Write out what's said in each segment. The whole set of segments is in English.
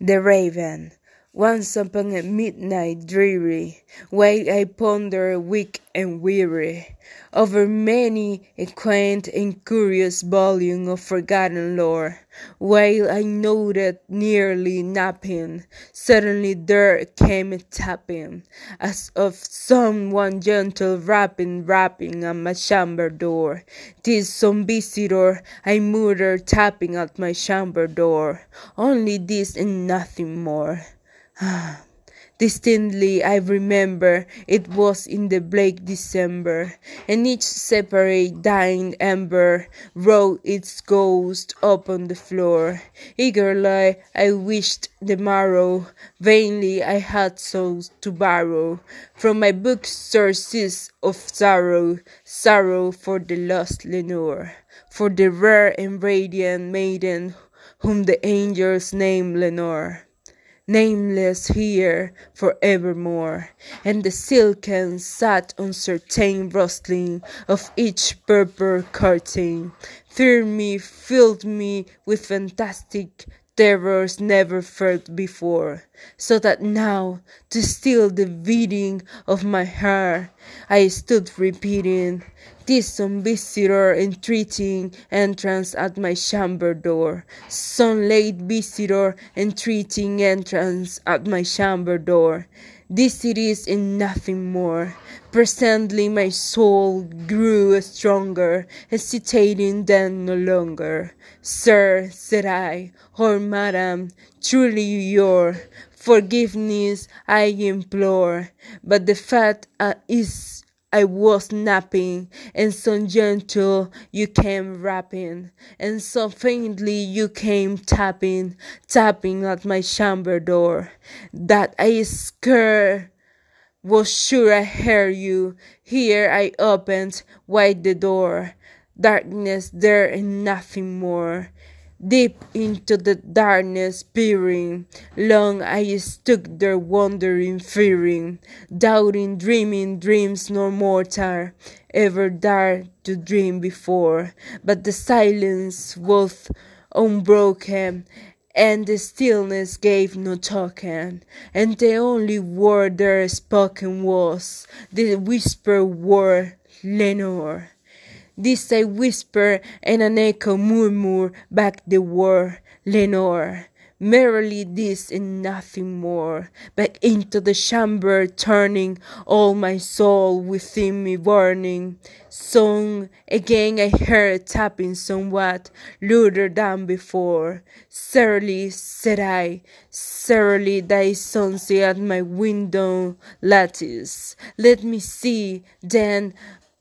The Raven. Once upon a midnight dreary, while I ponder weak and weary over many a quaint and curious volume of forgotten lore, while I nodded nearly napping, suddenly there came a tapping, as of some one gentle rapping, rapping at my chamber door. 'Tis some visitor, I muttered, tapping at my chamber door. Only this and nothing more. Distinctly I remember it was in the bleak December, and each separate dying ember wrote its ghost upon the floor. Eagerly I wished the morrow, vainly I had souls to borrow from my book sources of sorrow, sorrow for the lost Lenore, for the rare and radiant maiden whom the angels name Lenore nameless here for evermore, and the silken, sad, uncertain rustling of each purple curtain. Filled me, filled me with fantastic terrors never felt before, so that now, to still the beating of my heart, I stood repeating, "'Tis some visitor entreating entrance at my chamber door, some late visitor entreating entrance at my chamber door. This it is and nothing more. Presently my soul grew stronger, hesitating then no longer. Sir, said I, or madam, truly your forgiveness I implore, but the fact uh, is I was napping, and so gentle you came rapping, and so faintly you came tapping, tapping at my chamber door, that I scared was sure I heard you. Here I opened wide the door. Darkness there and nothing more. Deep into the darkness peering, long I stood there wondering, fearing, doubting, dreaming dreams no mortal ever dared to dream before. But the silence was unbroken, and the stillness gave no token, and the only word there spoken was the whispered word Lenore. This I whisper, and an echo murmur back the word Lenore. Merely this and nothing more. Back into the chamber turning, all my soul within me burning. Song again I heard tapping somewhat louder than before. Surely, said I, surely thy sunset at my window lattice. Let me see, then,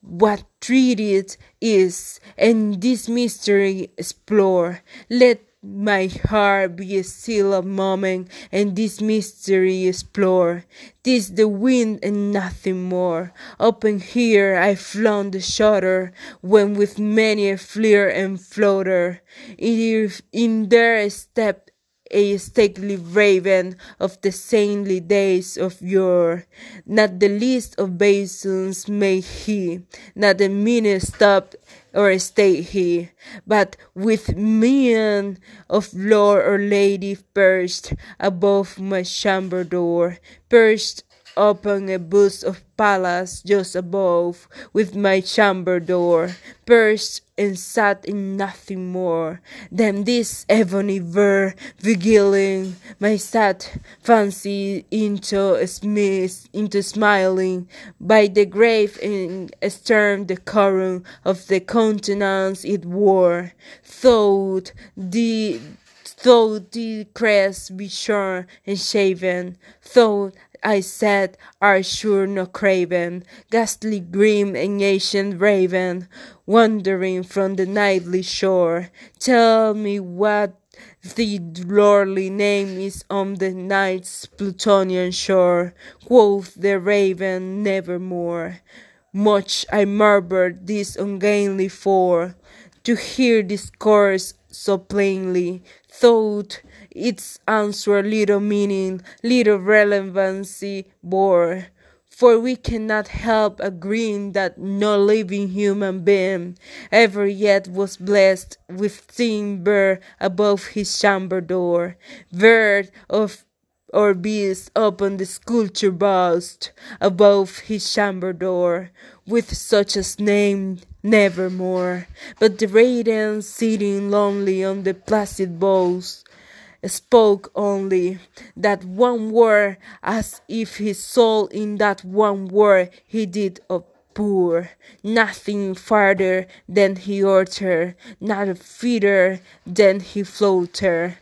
what treated is, and this mystery explore. Let my heart be still a moment, and this mystery explore. Tis the wind and nothing more. Open here I flung the shutter, when with many a flare and flutter, if in there stepped a stately raven of the saintly days of yore. Not the least obeisance made he, not the meanest stop or stay he, but with mien of lord or lady perched above my chamber door, perched upon a bust of Pallas just above, with my chamber door, perched and sat in nothing more than this ebony ver beguiling my sad fancy into a smith into smiling by the grave and stern decorum of the countenance it wore. Thought the though the crest be shorn and shaven, though I said, are sure no craven, ghastly grim and ancient raven, wandering from the nightly shore. Tell me what the lordly name is on the night's Plutonian shore. Quoth the raven, nevermore. Much I marveled this ungainly for, to hear discourse so plainly, thought its answer little meaning, little relevancy bore. for we cannot help agreeing that no living human being ever yet was blessed with seeing bird above his chamber door, bird of or beast upon the sculpture bust above his chamber door, with such as name nevermore. But the radiant sitting lonely on the placid boughs spoke only that one word, as if his soul in that one word he did pour, nothing farther than he uttered, not a fitter than he floated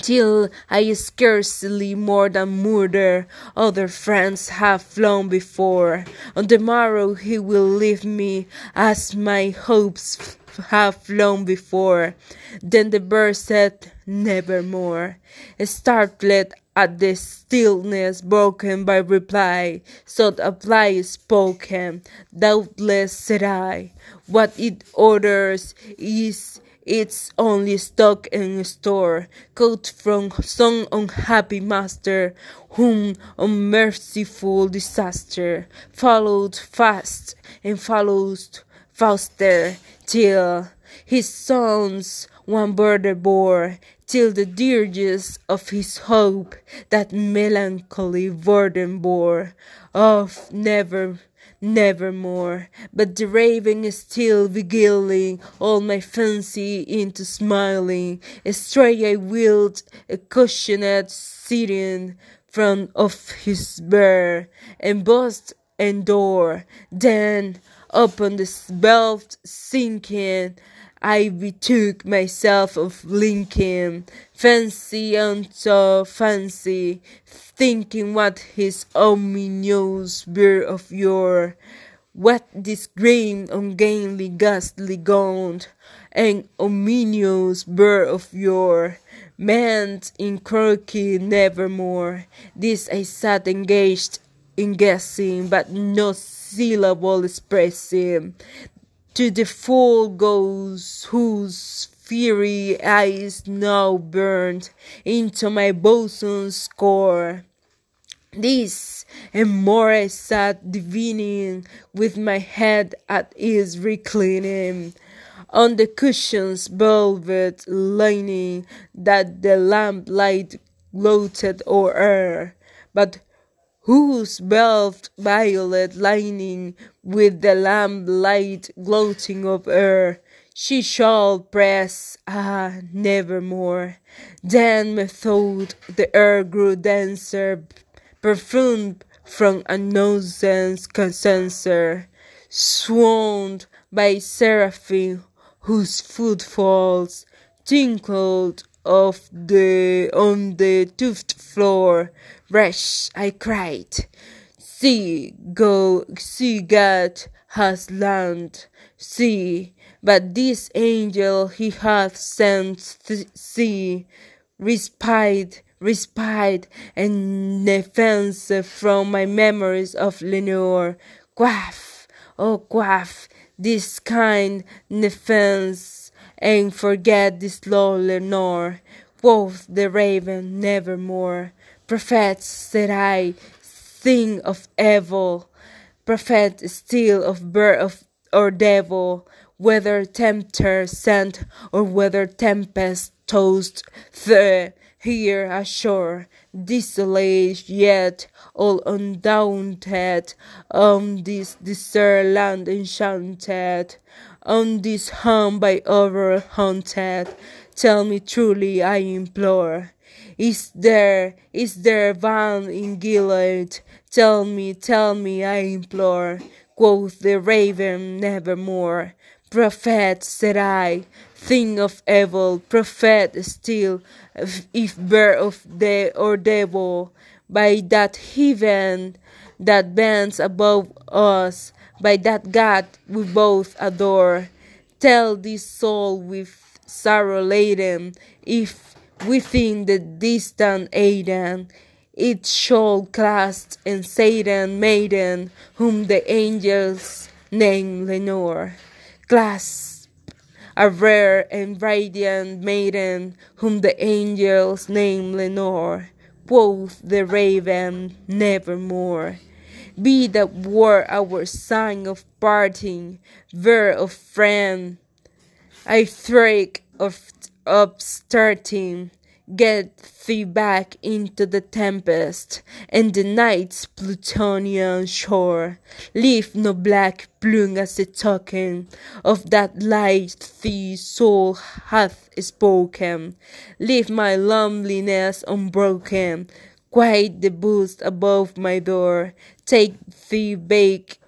till I scarcely more than murder other friends have flown before. On the morrow he will leave me as my hopes have flown before. Then the bird said, Nevermore. Startled at the stillness broken by reply, sought a reply spoken. Doubtless said I, what it orders is its only stock in store, caught from some unhappy master, whom unmerciful disaster followed fast and followed faster, till his sons one burden bore, till the dirges of his hope that melancholy burden bore, of never nevermore. But the raven is still beguiling all my fancy into smiling. Astray I willed a cushioned sitting front of his bear, embossed and door. Then upon the belt sinking, I betook myself of Lincoln, fancy unto fancy, thinking what his ominous beard of yore, what this grim, ungainly, ghastly gaunt, and ominous bird of yore, meant in croaky nevermore. This I sat engaged in guessing, but no syllable expressing to the full goes whose fiery eyes now burned into my bosom's core. This and more I sat divining with my head at ease reclining on the cushion's velvet lining that the lamplight gloated o'er, but whose velvet violet lining with the lamplight gloating of her. She shall press ah nevermore. Then methought the air grew denser perfumed from a nonsense censer swooned by seraphim whose footfalls tinkled of the on the tufted floor Wretch, I cried, see, go, see, God has land, see, but this angel he hath sent, see, respite, respite, and defense from my memories of Lenore. Quaff, oh, quaff, this kind defense, and forget this low Lenore. Quoth the raven, nevermore. Prophet, said I, thing of evil, prophet still of bird of or devil, whether tempter sent or whether tempest tossed the here ashore, desolate yet all undaunted, on this desert land enchanted, on this home by over haunted. Tell me truly, I implore, is there, is there van in Gilead? Tell me, tell me, I implore. Quoth the raven, nevermore. Prophet, said I, thing of evil, prophet still, if bird of the or devil, by that heaven that bends above us, by that God we both adore. Tell this soul with sorrow laden, if Within the distant Aidenn, it shall clasp and Satan maiden, whom the angels name Lenore. Clasp a rare and radiant maiden, whom the angels name Lenore. Quoth the raven, nevermore. Be that were our sign of parting, ver of friend. I threak of upstarting, get thee back into the tempest and the night's plutonian shore. Leave no black plume as a token of that light the soul hath spoken. Leave my loneliness unbroken. Quiet the boost above my door. Take the bake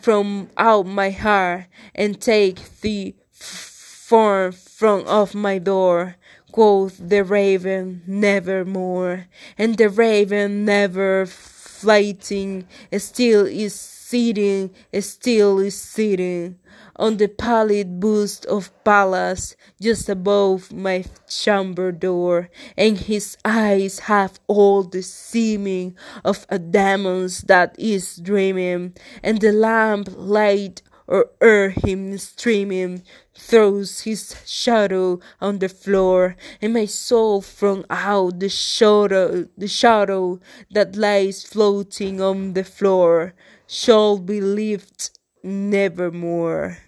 from out my heart and take the form from off my door. Quoth the raven, nevermore, and the raven never flighting, still is sitting, still is sitting on the pallid bust of Pallas just above my chamber door, and his eyes have all the seeming of a demon's that is dreaming, and the lamp light or o'er him streaming throws his shadow on the floor, and my soul from out the shadow, the shadow that lies floating on the floor, shall be lifted nevermore.